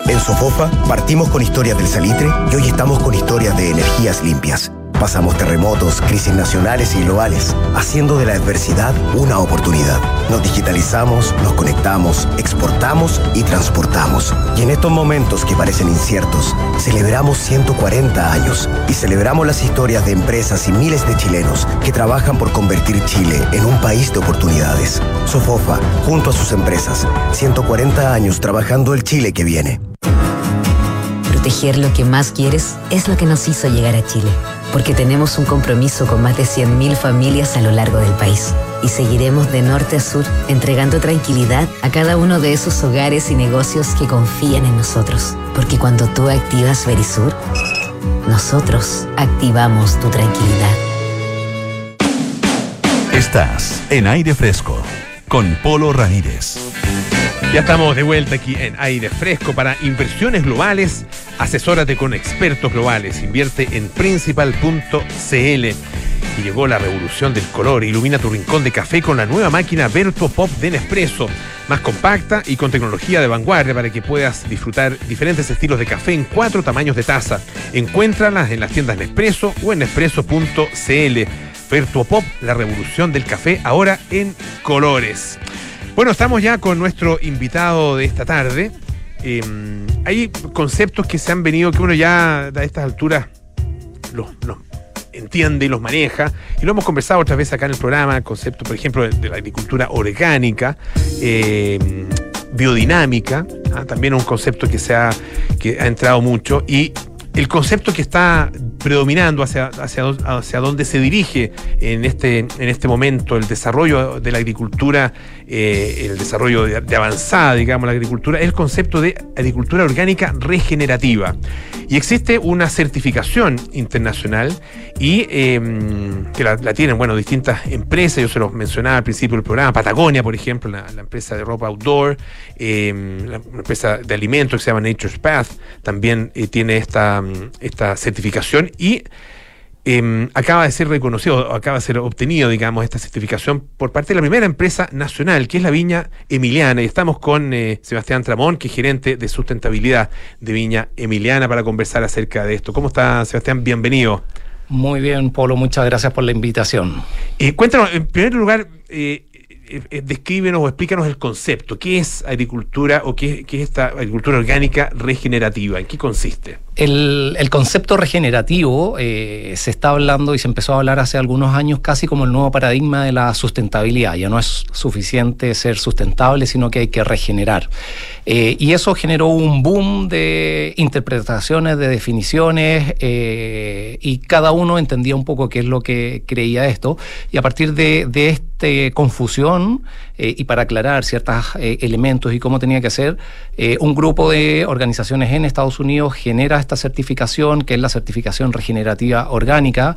En Sofofa partimos con historias del salitre y hoy estamos con historias de energías limpias. Pasamos terremotos, crisis nacionales y globales, haciendo de la adversidad una oportunidad. Nos digitalizamos, nos conectamos, exportamos y transportamos. Y en estos momentos que parecen inciertos, celebramos 140 años y celebramos las historias de empresas y miles de chilenos que trabajan por convertir Chile en un país de oportunidades. Sofofa, junto a sus empresas, 140 años trabajando el Chile que viene. Proteger lo que más quieres es lo que nos hizo llegar a Chile, porque tenemos un compromiso con más de 100.000 familias a lo largo del país. Y seguiremos de norte a sur entregando tranquilidad a cada uno de esos hogares y negocios que confían en nosotros. Porque cuando tú activas Verisur, nosotros activamos tu tranquilidad. Estás en aire fresco con Polo Ramírez. Ya estamos de vuelta aquí en Aire Fresco para inversiones globales. Asesórate con expertos globales. Invierte en principal.cl. Y llegó la revolución del color. Ilumina tu rincón de café con la nueva máquina Vertuo Pop de Nespresso. Más compacta y con tecnología de vanguardia para que puedas disfrutar diferentes estilos de café en cuatro tamaños de taza. Encuéntralas en las tiendas Nespresso o en nespresso.cl. Vertuo Pop, la revolución del café ahora en colores. Bueno, estamos ya con nuestro invitado de esta tarde. Eh, hay conceptos que se han venido, que uno ya a estas alturas los, entiende y los maneja. Y lo hemos conversado otra vez acá en el programa, concepto, por ejemplo, de, la agricultura orgánica, eh, biodinámica, ¿ah? también un concepto que, se ha, que ha entrado mucho. Y el concepto que está predominando hacia, hacia, hacia dónde se dirige en este, en este momento el desarrollo de la agricultura, eh, el desarrollo de, avanzada, digamos, la agricultura, es el concepto de agricultura orgánica regenerativa. Y existe una certificación internacional y eh, que la, tienen, bueno, distintas empresas, yo se los mencionaba al principio del programa, Patagonia, por ejemplo, la, empresa de ropa outdoor, eh, la empresa de alimentos que se llama Nature's Path, también eh, tiene esta, esta certificación y eh, acaba de ser reconocido, acaba de ser obtenido, digamos, esta certificación por parte de la primera empresa nacional, que es la Viña Emiliana. Y estamos con eh, Sebastián Tramón, que es gerente de sustentabilidad de Viña Emiliana, para conversar acerca de esto. ¿Cómo está, Sebastián? Bienvenido. Muy bien, Polo, muchas gracias por la invitación. Eh, cuéntanos, en primer lugar, eh, eh, descríbenos o explícanos el concepto. ¿Qué es agricultura o qué, es esta agricultura orgánica regenerativa? ¿En qué consiste? El, concepto regenerativo eh, se está hablando y se empezó a hablar hace algunos años casi como el nuevo paradigma de la sustentabilidad. Ya no es suficiente ser sustentable, sino que hay que regenerar. Eh, y eso generó un boom de interpretaciones, de definiciones, eh, y cada uno entendía un poco qué es lo que creía esto. Y a partir de, de esta confusión, One eh, y para aclarar ciertos eh, elementos y cómo tenía que ser, eh, un grupo de organizaciones en Estados Unidos genera esta certificación, que es la certificación regenerativa orgánica,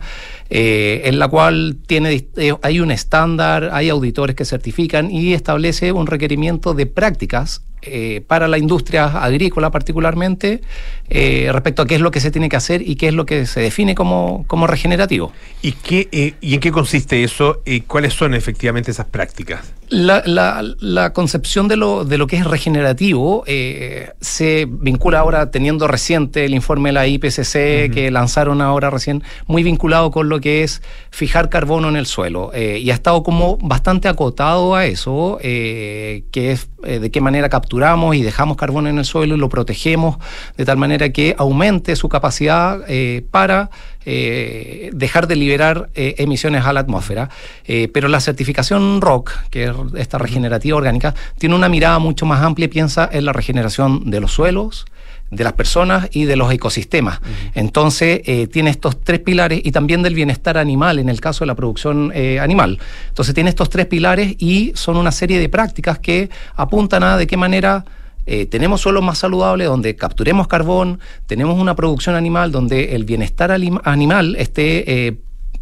en la cual tiene, hay un estándar, hay auditores que certifican y establece un requerimiento de prácticas eh, para la industria agrícola particularmente eh, respecto a qué es lo que se tiene que hacer y qué es lo que se define como, como regenerativo. ¿Y, qué, eh, ¿Y en qué consiste eso? ¿Y cuáles son efectivamente esas prácticas? La, la, la, concepción de lo, de lo que es regenerativo eh, se vincula ahora, teniendo reciente el informe de la IPCC uh -huh. que lanzaron ahora recién, muy vinculado con lo que es fijar carbono en el suelo. Eh, y ha estado como bastante acotado a eso, eh, que es eh, de qué manera capturamos y dejamos carbono en el suelo y lo protegemos de tal manera que aumente su capacidad eh, para eh, dejar de liberar eh, emisiones a la atmósfera. Eh, pero la certificación ROC, que es esta regenerativa orgánica, tiene una mirada mucho más amplia y piensa en la regeneración de los suelos, de las personas y de los ecosistemas. Uh -huh. Entonces, eh, tiene estos tres pilares y también del bienestar animal, en el caso de la producción eh, animal. Entonces, tiene estos tres pilares y son una serie de prácticas que apuntan a de qué manera eh, tenemos suelos más saludables donde capturemos carbón, tenemos una producción animal donde el bienestar animal esté eh,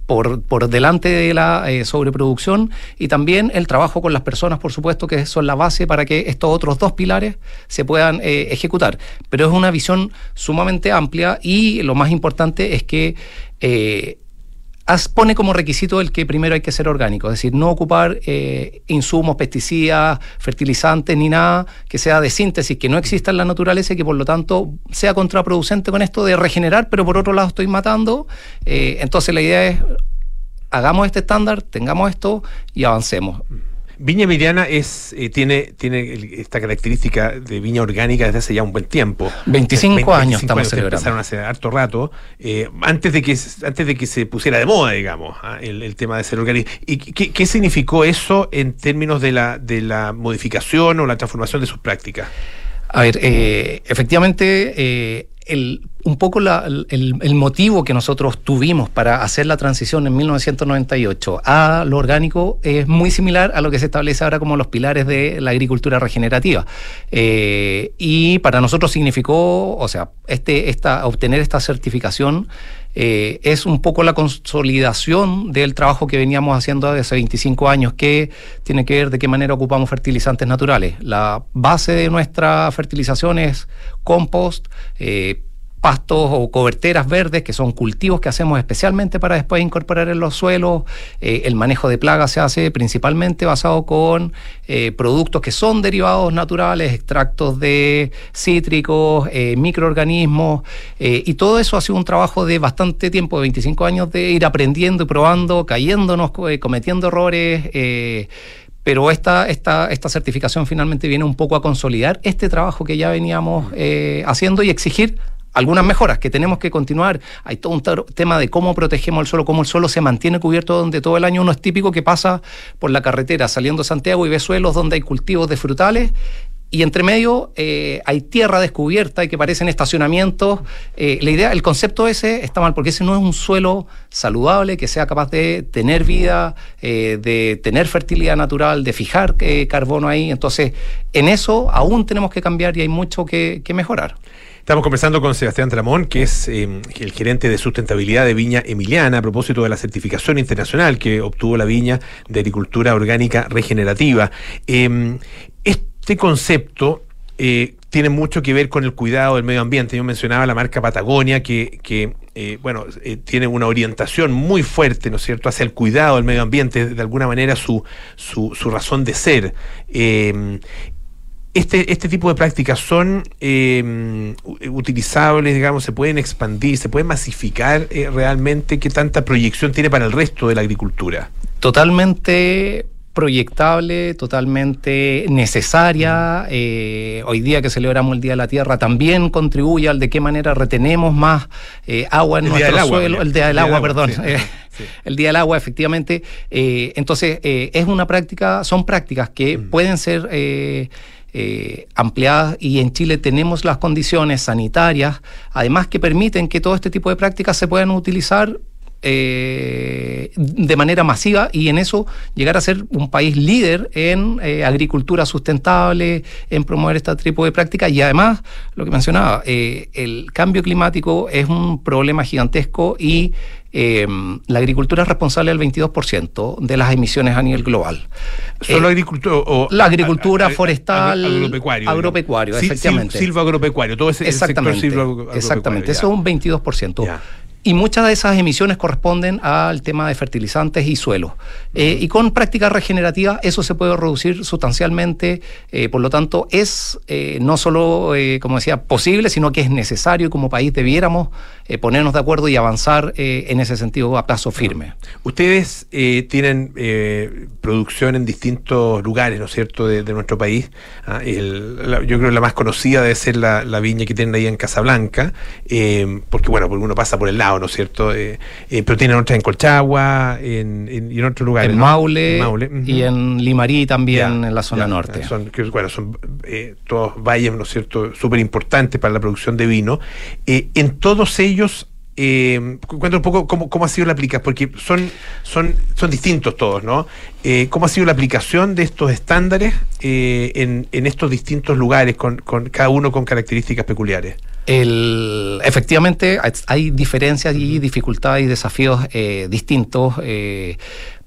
por, por delante de la eh, sobreproducción y también el trabajo con las personas, por supuesto, que son la base para que estos otros dos pilares se puedan ejecutar. Pero es una visión sumamente amplia y lo más importante es que as- pone como requisito el que primero hay que ser orgánico, es decir, no ocupar eh, insumos, pesticidas, fertilizantes ni nada que sea de síntesis, que no exista en la naturaleza y que por lo tanto sea contraproducente con esto de regenerar, pero por otro lado estoy matando. Eh, entonces la idea es, hagamos este estándar, tengamos esto y avancemos. Viña Emiliana es, eh, tiene, esta característica de viña orgánica desde hace ya un buen tiempo. 25 años estamos celebrando. Empezaron hace harto rato, eh, antes, de que, antes de que se pusiera de moda, digamos, ah, el, el tema de ser orgánico. ¿Y qué, qué significó eso en términos de la, de la modificación o la transformación de sus prácticas? A ver, eh, efectivamente, un poco el motivo que nosotros tuvimos para hacer la transición en 1998 a lo orgánico es muy similar a lo que se establece ahora como los pilares de la agricultura regenerativa. Eh, y para nosotros significó, o sea, este, esta, obtener esta certificación eh, es un poco la consolidación del trabajo que veníamos haciendo desde hace 25 años, que tiene que ver de qué manera ocupamos fertilizantes naturales. La base de nuestra fertilización es compost, eh, pastos o coberteras verdes, que son cultivos que hacemos especialmente para después incorporar en los suelos. Eh, el manejo de plagas se hace principalmente basado con eh, productos que son derivados naturales, extractos de cítricos, eh, microorganismos, y todo eso ha sido un trabajo de bastante tiempo, de 25 años, de ir aprendiendo y probando, cayéndonos, co- cometiendo errores. pero esta, esta, esta certificación finalmente viene un poco a consolidar este trabajo que ya veníamos haciendo y exigir algunas mejoras que tenemos que continuar. Hay todo un tema de cómo protegemos el suelo, cómo el suelo se mantiene cubierto donde todo el año uno es típico que pasa por la carretera saliendo de Santiago y ve suelos donde hay cultivos de frutales. Y entre medio eh, hay tierra descubierta y que parecen estacionamientos. Eh, la idea, el concepto ese está mal porque ese no es un suelo saludable que sea capaz de tener vida, eh, de tener fertilidad natural, de fijar carbono ahí. Entonces, en eso aún tenemos que cambiar y hay mucho que mejorar. Estamos conversando con Sebastián Tramón, que es eh, el gerente de sustentabilidad de Viña Emiliana, a propósito de la certificación internacional que obtuvo la viña de agricultura orgánica regenerativa. Eh, este concepto eh, tiene mucho que ver con el cuidado del medio ambiente. Yo mencionaba la marca Patagonia, que, eh, bueno, tiene una orientación muy fuerte, ¿no es cierto?, hacia el cuidado del medio ambiente, de alguna manera su, su, razón de ser. Eh, este, este tipo de prácticas son eh, u- utilizables, digamos, se pueden expandir, se pueden masificar eh, realmente. ¿Qué tanta proyección tiene para el resto de la agricultura? totalmente proyectable, totalmente necesaria. Eh, hoy día que celebramos el Día de la Tierra también contribuye al de qué manera retenemos más eh, agua en El Día nuestro Agua, suelo. El Día del Agua, perdón. sí, *laughs* Eh, sí. El Día del Agua, efectivamente. Entonces, es una práctica, son prácticas que Mm. pueden ser... eh, ampliadas y en Chile tenemos las condiciones sanitarias, además que permiten que todo este tipo de prácticas se puedan utilizar eh, de manera masiva y en eso llegar a ser un país líder en eh, agricultura sustentable, en promover este tipo de prácticas y además, lo que mencionaba, eh, el cambio climático es un problema gigantesco y la agricultura es responsable del 22% de las emisiones a nivel global. ¿Solo agricultura o la agricultura a- a- a- forestal, agropecuario? agropecuario, digamos. Efectivamente. Todo ese el sector Exactamente, silvoagropecuario, exactamente. ya. Eso es un 22%. Ya. Y muchas de esas emisiones corresponden al tema de fertilizantes y suelos. Eh, y con prácticas regenerativas eso se puede reducir sustancialmente. eh, por lo tanto, es eh, no solo, como decía, posible, sino que es necesario y como país debiéramos ponernos de acuerdo y avanzar en ese sentido a paso firme. Ustedes tienen producción en distintos lugares, ¿no es cierto?, de, de nuestro país. Ah, el- la- yo creo que la más conocida debe ser la, la viña que tienen ahí en Casablanca, porque bueno, porque uno pasa por el lado, ¿no es cierto? Eh, eh, pero tienen otras en Colchagua en, en- y en otros lugares. en ¿no? Maule, y en Limarí también, Ya, en la zona ya, norte. Son, que, bueno, son eh, todos valles, ¿no es cierto?, súper importantes para la producción de vino. En todos ellos, eh, un poco cómo, cómo ha sido la aplicación, porque son, son, son distintos todos, ¿no? Eh, ¿Cómo ha sido la aplicación de estos estándares eh, en, en estos distintos lugares, con, con cada uno con características peculiares? El, efectivamente, hay- diferencias y dificultades y desafíos eh, distintos.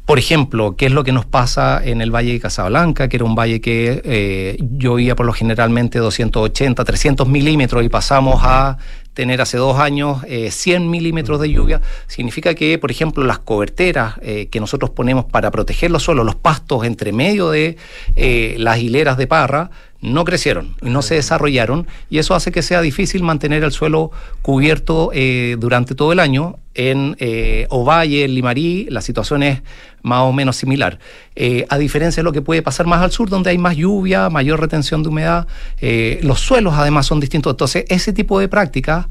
por ejemplo, ¿qué es lo que nos pasa en el Valle de Casablanca, que era un valle que eh, llovía por lo generalmente 280, 300 milímetros y pasamos a tener hace dos años eh, 100 milímetros de lluvia? Significa que, por ejemplo, las coberteras eh, que nosotros ponemos para proteger los suelos, los pastos entre medio de eh, las hileras de parra, no crecieron, no se desarrollaron y eso hace que sea difícil mantener el suelo cubierto eh, durante todo el año. En eh, Ovalle, en Limarí, la situación es más o menos similar. Eh, a diferencia de lo que puede pasar más al sur, donde hay más lluvia, mayor retención de humedad, eh, los suelos además son distintos. Entonces, ese tipo de prácticas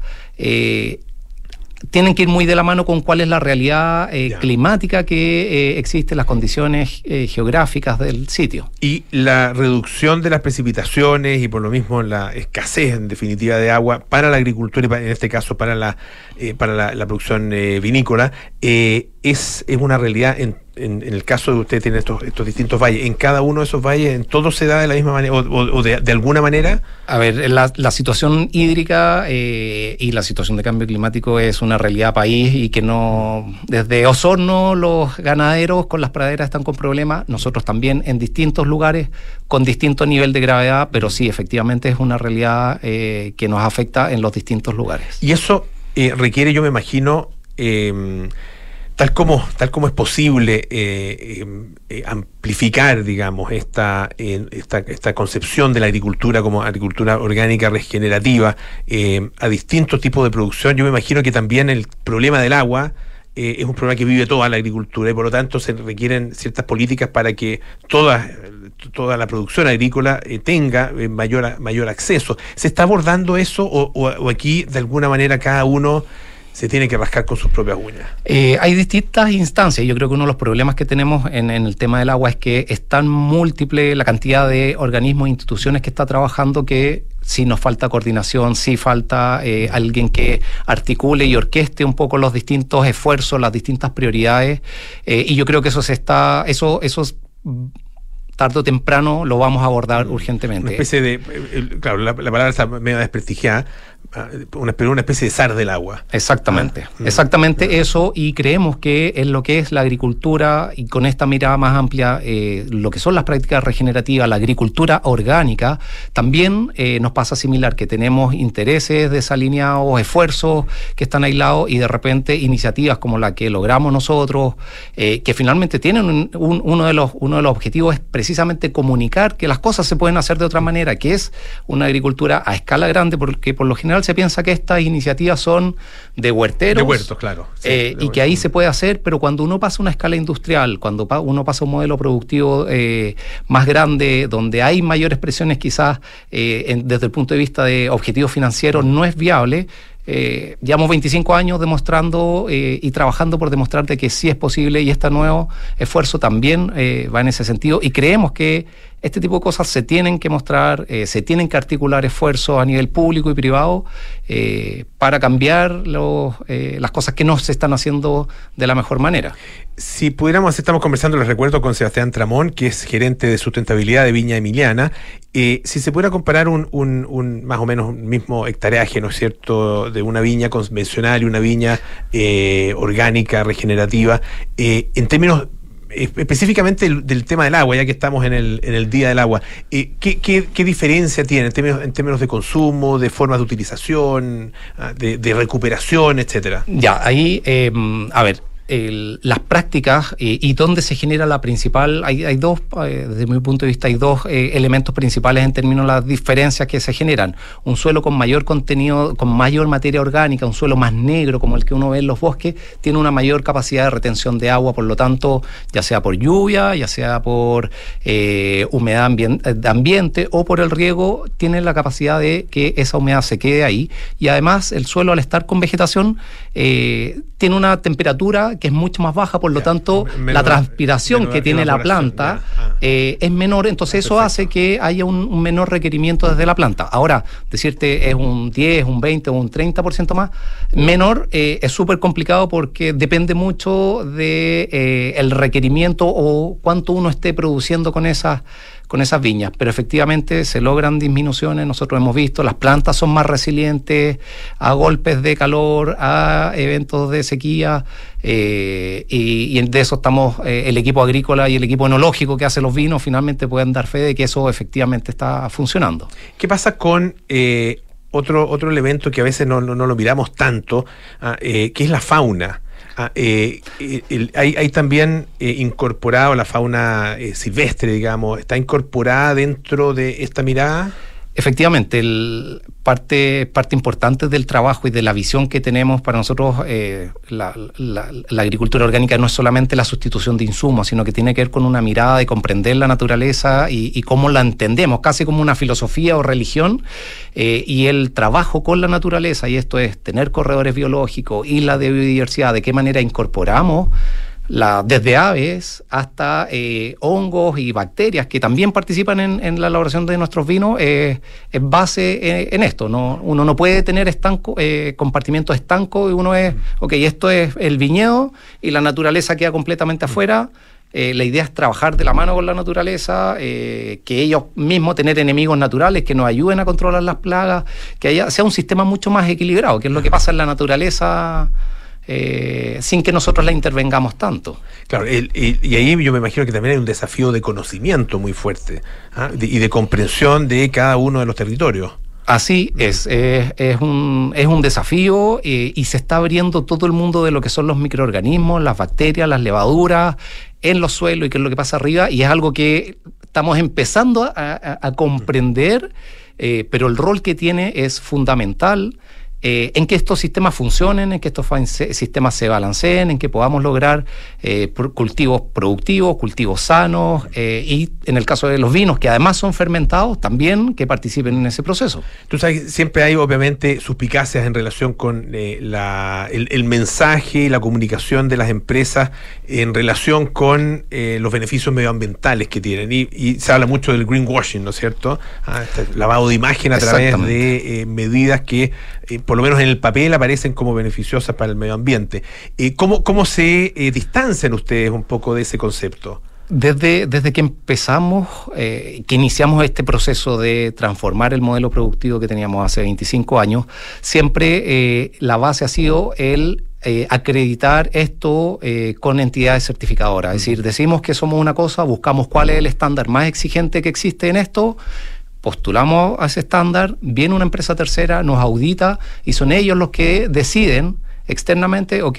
tienen que ir muy de la mano con cuál es la realidad eh, climática que eh, existe, las condiciones eh, geográficas del sitio. Y la reducción de las precipitaciones y por lo mismo la escasez en definitiva de agua para la agricultura y en este caso para la eh, para la, la producción eh, vinícola eh, es, es una realidad en, en- en el caso de usted tiene estos, estos distintos valles. En cada uno de esos valles, en todo se da de la misma manera o, de, de alguna manera. A ver, la, la situación hídrica eh, y la situación de cambio climático es una realidad país y que no. Desde Osorno, los ganaderos con las praderas están con problemas, nosotros también en distintos lugares con distinto nivel de gravedad, pero sí, efectivamente es una realidad que nos afecta en los distintos lugares. Y eso requiere, yo me imagino, eh, tal como tal como es posible eh, eh, eh, amplificar, digamos, esta, esta esta concepción de la agricultura como agricultura orgánica regenerativa eh, a distintos tipos de producción. Yo me imagino que también el problema del agua eh, es un problema que vive toda la agricultura y por lo tanto se requieren ciertas políticas para que toda, toda la producción agrícola eh, tenga eh, mayor, mayor acceso. ¿Se está abordando eso o, o- aquí de alguna manera cada uno se tiene que rascar con sus propias uñas? Eh, hay distintas instancias. Yo creo que uno de los problemas que tenemos en, en el tema del agua es que es tan múltiple la cantidad de organismos e instituciones que está trabajando que sí nos falta coordinación, sí falta alguien que articule y orqueste un poco los distintos esfuerzos, las distintas prioridades. Y yo creo que eso se está, eso, eso es, tarde o temprano lo vamos a abordar urgentemente. Una especie de, eh, claro, la, la palabra está medio desprestigiada, una, pero una especie de zar del agua. Exactamente, Ah, mm. exactamente eso y creemos que en lo que es la agricultura y con esta mirada más amplia, eh, lo que son las prácticas regenerativas, la agricultura orgánica, también eh, nos pasa similar, que tenemos intereses desalineados, esfuerzos que están aislados y de repente iniciativas como la que logramos nosotros, eh, que finalmente tienen un- un- uno, de los, uno de los objetivos es precisamente comunicar que las cosas se pueden hacer de otra manera, que es una agricultura a escala grande, porque por lo general se piensa que estas iniciativas son de huerteros. De huertos, claro. Sí, eh, de y que ahí se puede hacer, pero cuando uno pasa a una escala industrial, cuando uno pasa a un modelo productivo eh, más grande, donde hay mayores presiones quizás eh, en- desde el punto de vista de objetivos financieros, no es viable. Eh, llevamos 25 años demostrando eh, y trabajando por demostrar de que sí es posible y este nuevo esfuerzo también eh, va en ese sentido y creemos que este tipo de cosas se tienen que mostrar, eh, se tienen que articular esfuerzos a nivel público y privado eh, para cambiar los, eh, las cosas que no se están haciendo de la mejor manera. Si pudiéramos, estamos conversando, les recuerdo, con Sebastián Tramón, que es gerente de sustentabilidad de Viña Emiliana. Eh, si se pudiera comparar un, un- más o menos mismo hectareaje, ¿no es cierto?, de una viña convencional y una viña orgánica, regenerativa, en términos específicamente del, del tema del agua, ya que estamos en el, en el Día del Agua, eh, ¿qué, qué, qué diferencia tiene en términos, en términos de consumo, de formas de utilización, ah, de, de recuperación, etcétera? Ya, ahí, eh, a ver, las prácticas eh, y dónde se genera la principal, hay, hay dos, eh, desde mi punto de vista, hay dos eh, elementos principales en términos de las diferencias que se generan. Un suelo con mayor contenido, con mayor materia orgánica, un suelo más negro como el que uno ve en los bosques, tiene una mayor capacidad de retención de agua, por lo tanto, ya sea por lluvia, ya sea por humedad de ambiente o por el riego, tiene la capacidad de que esa humedad se quede ahí. Y además, el suelo al estar con vegetación, tiene una temperatura que es mucho más baja, por lo tanto, menor- la transpiración menor que tiene la planta eh, es menor, entonces eso hace que haya un, un menor requerimiento desde la planta. Ahora, decirte es un 10, un 20 o un 30% más menor eh, es súper complicado porque depende mucho de eh, el requerimiento o cuánto uno esté produciendo con esas con esas viñas, pero efectivamente se logran disminuciones, nosotros hemos visto, las plantas son más resilientes a golpes de calor, a eventos de sequía, eh, y, y de eso estamos, eh, el equipo agrícola y el equipo enológico que hace los vinos finalmente pueden dar fe de que eso efectivamente está funcionando. ¿Qué pasa con eh, otro, otro elemento que a veces no, no- no lo miramos tanto, ah, eh, que es la fauna? Ah, eh, eh, el- hay, hay también eh, incorporado la fauna eh, silvestre, digamos, está incorporada dentro de esta mirada. Efectivamente, el, parte, parte importante del trabajo y de la visión que tenemos para nosotros, eh, la, agricultura orgánica no es solamente la sustitución de insumos, sino que tiene que ver con una mirada de comprender la naturaleza y, cómo la entendemos, casi como una filosofía o religión, eh, y el trabajo con la naturaleza, y esto es tener corredores biológicos y la biodiversidad, de qué manera incorporamos la, desde aves hasta eh, hongos y bacterias que también participan en, en la elaboración de nuestros vinos, eh, es base eh, en esto. ¿no? Uno no puede tener estanco, eh, compartimientos estancos y uno es, ok, esto es el viñedo y la naturaleza queda completamente afuera. Eh, la idea es trabajar de la mano con la naturaleza, que ellos mismos tener enemigos naturales que nos ayuden a controlar las plagas, que haya, sea un sistema mucho más equilibrado, que es lo que pasa en la naturaleza eh, sin que nosotros la intervengamos tanto. Claro, el- y, y ahí yo me imagino que también hay un desafío de conocimiento muy fuerte ¿ah? De- y de comprensión de cada uno de los territorios. Así es, es, es un, es un desafío eh, y se está abriendo todo el mundo de lo que son los microorganismos, las bacterias, las levaduras en los suelos y qué es lo que pasa arriba y es algo que estamos empezando a, a- a comprender, eh, pero el rol que tiene es fundamental. Eh, en que estos sistemas funcionen, en que estos sistemas se balanceen, en que podamos lograr eh, cultivos productivos, cultivos sanos eh, y en el caso de los vinos, que además son fermentados, también que participen en ese proceso. Tú sabes, siempre hay obviamente suspicacias en relación con la- el, el mensaje y la comunicación de las empresas en relación con los beneficios medioambientales que tienen. Y, y se habla mucho del greenwashing, ¿no es cierto? Ah, este lavado de imagen a través de medidas que, eh, por lo menos en el papel, aparecen como beneficiosas para el medio ambiente. Eh, ¿cómo, ¿Cómo se eh, distancian ustedes un poco de ese concepto? Desde, desde que empezamos, eh, que iniciamos este proceso de transformar el modelo productivo que teníamos hace 25 años, siempre eh, la base ha sido el eh, acreditar esto eh, con entidades certificadoras. Es decir, decimos que somos una cosa, buscamos cuál es el estándar más exigente que existe en esto, postulamos a ese estándar, viene una empresa tercera, nos audita y son ellos los que deciden externamente, ok,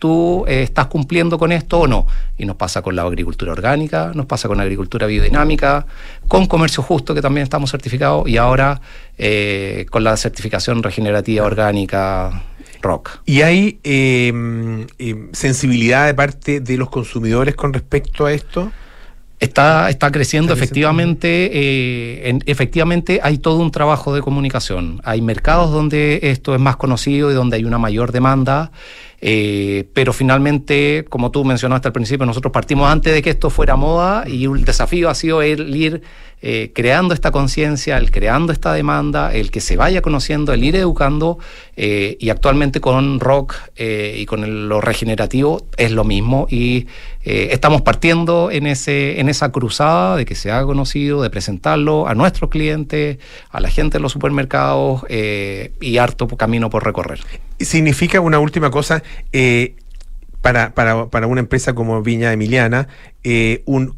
tú eh, estás cumpliendo con esto o no. Y nos pasa con la agricultura orgánica, nos pasa con la agricultura biodinámica, con comercio justo, que también estamos certificados, y ahora eh, con la certificación regenerativa orgánica ROC. ¿Y hay eh, sensibilidad de parte de los consumidores con respecto a esto? Está, está creciendo, Está efectivamente, eh, en- efectivamente hay todo un trabajo de comunicación. Hay mercados donde esto es más conocido y donde hay una mayor demanda, eh, pero finalmente, como tú mencionaste al principio, nosotros partimos antes de que esto fuera moda y el desafío ha sido el ir eh, creando esta conciencia, el creando esta demanda, el que se vaya conociendo, el ir educando eh, y actualmente con rock eh, y con lo regenerativo es lo mismo y estamos partiendo en, ese, en esa cruzada de que se haga conocido, de presentarlo a nuestros clientes, a la gente de los supermercados y harto camino por recorrer. Significa una última cosa, para, para, para una empresa como Viña Emiliana, un,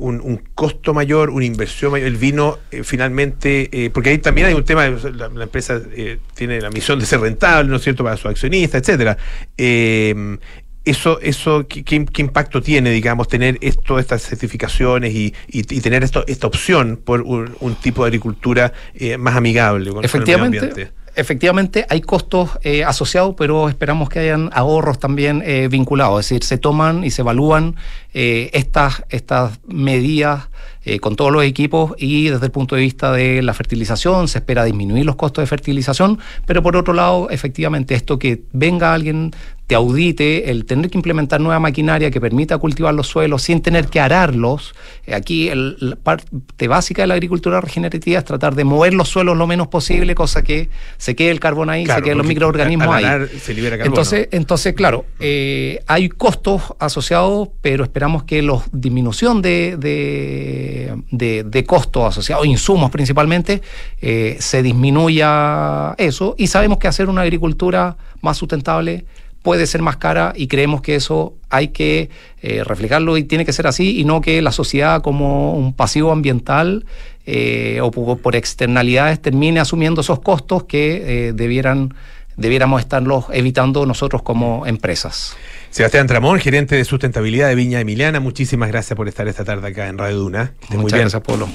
un, un costo mayor, una inversión mayor, el vino eh, finalmente, eh, porque ahí también hay un tema, la, la empresa eh, tiene la misión de ser rentable, ¿no es cierto?, para sus accionistas, etcétera. Eh, eso, eso ¿qué, impacto tiene, digamos, tener esto, estas certificaciones y, y- y tener esto, esta opción por un, un tipo de agricultura eh, más amigable con, el medio ambiente? Efectivamente hay costos eh, asociados, pero esperamos que hayan ahorros también eh, vinculados. Es decir, se toman y se evalúan eh, estas, estas medidas eh, con todos los equipos y desde el punto de vista de la fertilización se espera disminuir los costos de fertilización, pero por otro lado, efectivamente, esto que venga alguien te audite, el tener que implementar nueva maquinaria que permita cultivar los suelos sin tener que ararlos. Eh, Aquí el- la parte básica de la agricultura regenerativa es tratar de mover los suelos lo menos posible, cosa que se quede el carbón ahí, Claro, se queden los microorganismos ahí. se libera. Entonces, entonces claro, eh, hay costos asociados, pero esperamos que la disminución de, de, de costos asociados, insumos principalmente, eh, se disminuya eso y sabemos que hacer una agricultura más sustentable puede ser más cara y creemos que eso hay que eh, reflejarlo y tiene que ser así y no que la sociedad como un pasivo ambiental eh, o por, externalidades termine asumiendo esos costos que eh, debieran debiéramos estarlos evitando nosotros como empresas. Sebastián Tramón, gerente de sustentabilidad de Viña Emiliana, muchísimas gracias por estar esta tarde acá en Radio Duna. Que esté muy bien. gracias, Polo.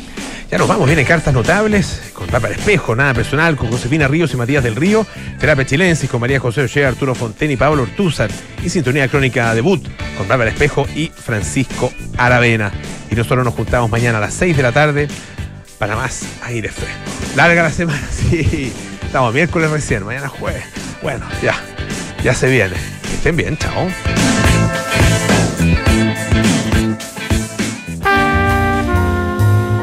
Ya nos vamos, vienen cartas notables con Rafa Espejo, nada personal, con Josefina Ríos y Matías del Río, Terapia Chilensis con María José Ollea, Arturo Fonten y Pablo Ortúzar, y Sintonía Crónica Debut con Rafa Espejo y Francisco Aravena. Y nosotros nos juntamos mañana a las 6 de la tarde para más aire fresco. Larga la semana, *laughs* sí. Estamos miércoles recién, mañana jueves. Bueno, ya, ya se viene. Que estén bien, chao.